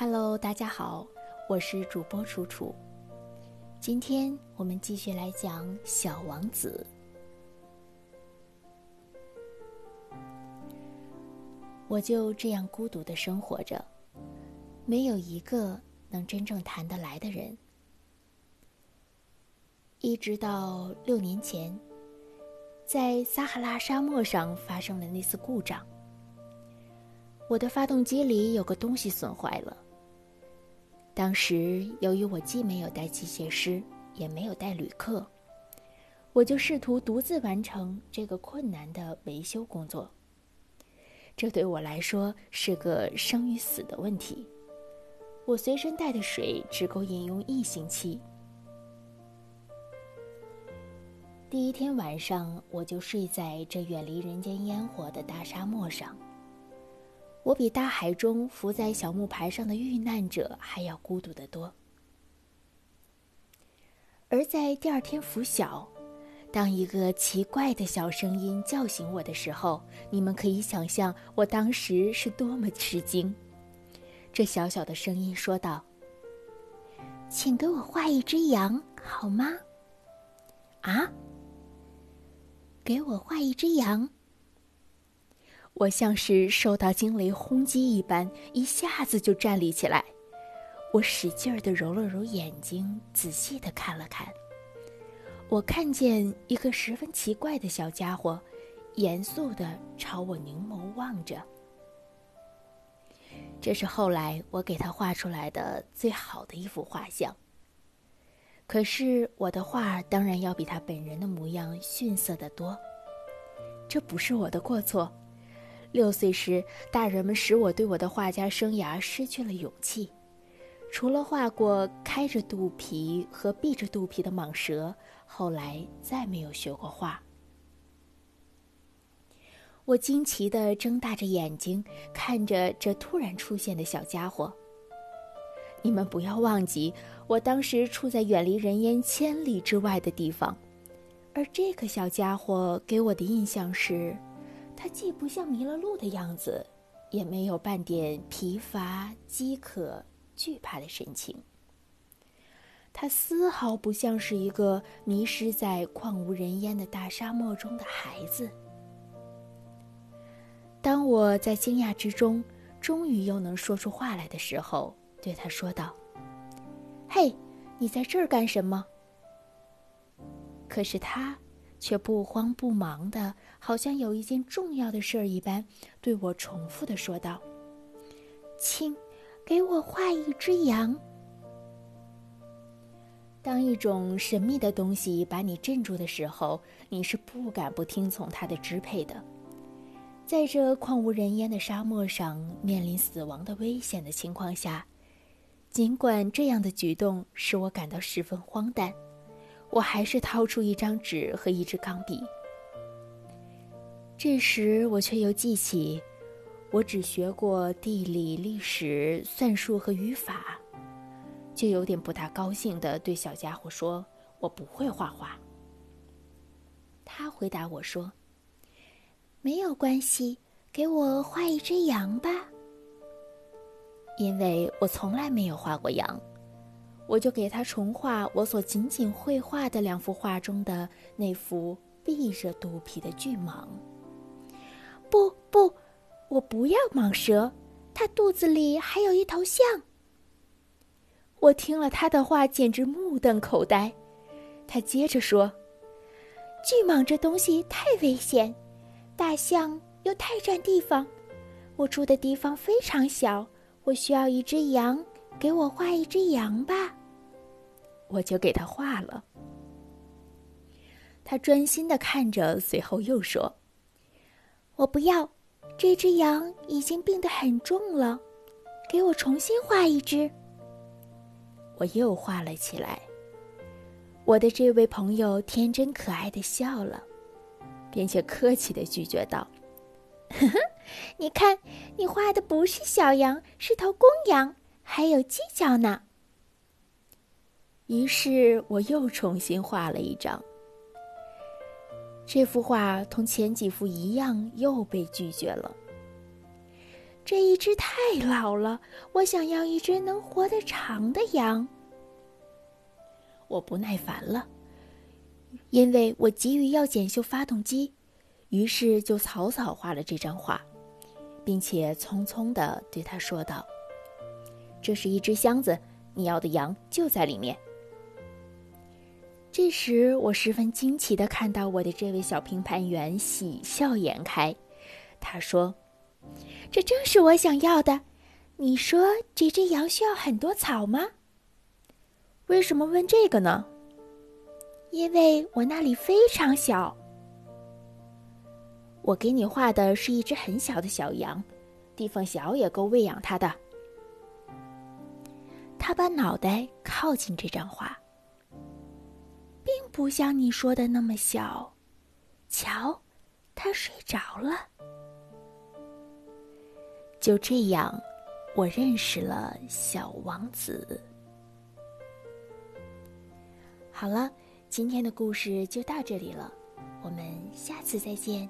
Hello，大家好，我是主播楚楚。今天我们继续来讲《小王子》。我就这样孤独的生活着，没有一个能真正谈得来的人。一直到六年前，在撒哈拉沙漠上发生了那次故障，我的发动机里有个东西损坏了。当时由于我既没有带机械师，也没有带旅客，我就试图独自完成这个困难的维修工作。这对我来说是个生与死的问题。我随身带的水只够饮用一星期。第一天晚上，我就睡在这远离人间烟火的大沙漠上。我比大海中浮在小木牌上的遇难者还要孤独得多。而在第二天拂晓。当一个奇怪的小声音叫醒我的时候，你们可以想象我当时是多么吃惊。这小小的声音说道：“请给我画一只羊，好吗？”啊！给我画一只羊。我像是受到惊雷轰击一般，一下子就站立起来。我使劲儿的揉了揉眼睛，仔细的看了看。我看见一个十分奇怪的小家伙，严肃地朝我凝眸望着。这是后来我给他画出来的最好的一幅画像。可是我的画当然要比他本人的模样逊色得多。这不是我的过错。六岁时，大人们使我对我的画家生涯失去了勇气。除了画过开着肚皮和闭着肚皮的蟒蛇，后来再没有学过画。我惊奇地睁大着眼睛看着这突然出现的小家伙。你们不要忘记，我当时处在远离人烟千里之外的地方，而这个小家伙给我的印象是，他既不像迷了路的样子，也没有半点疲乏饥渴。惧怕的神情。他丝毫不像是一个迷失在旷无人烟的大沙漠中的孩子。当我在惊讶之中，终于又能说出话来的时候，对他说道：“嘿，你在这儿干什么？”可是他却不慌不忙的，好像有一件重要的事儿一般，对我重复的说道：“亲。”给我画一只羊。当一种神秘的东西把你镇住的时候，你是不敢不听从它的支配的。在这旷无人烟的沙漠上，面临死亡的危险的情况下，尽管这样的举动使我感到十分荒诞，我还是掏出一张纸和一支钢笔。这时，我却又记起。我只学过地理、历史、算术和语法，就有点不大高兴的对小家伙说：“我不会画画。”他回答我说：“没有关系，给我画一只羊吧。”因为我从来没有画过羊，我就给他重画我所仅仅绘画的两幅画中的那幅闭着肚皮的巨蟒。不不。我不要蟒蛇，它肚子里还有一头象。我听了他的话，简直目瞪口呆。他接着说：“巨蟒这东西太危险，大象又太占地方。我住的地方非常小，我需要一只羊，给我画一只羊吧。”我就给他画了。他专心的看着，随后又说：“我不要。”这只羊已经病得很重了，给我重新画一只。我又画了起来。我的这位朋友天真可爱的笑了，并且客气的拒绝道：“ 呵呵，你看，你画的不是小羊，是头公羊，还有犄角呢。”于是我又重新画了一张。这幅画同前几幅一样，又被拒绝了。这一只太老了，我想要一只能活得长的羊。我不耐烦了，因为我急于要检修发动机，于是就草草画了这张画，并且匆匆地对他说道：“这是一只箱子，你要的羊就在里面。”这时，我十分惊奇地看到我的这位小评判员喜笑颜开。他说：“这正是我想要的。你说这只羊需要很多草吗？为什么问这个呢？因为我那里非常小。我给你画的是一只很小的小羊，地方小也够喂养它的。”他把脑袋靠近这张画。不像你说的那么小，瞧，他睡着了。就这样，我认识了小王子。好了，今天的故事就到这里了，我们下次再见。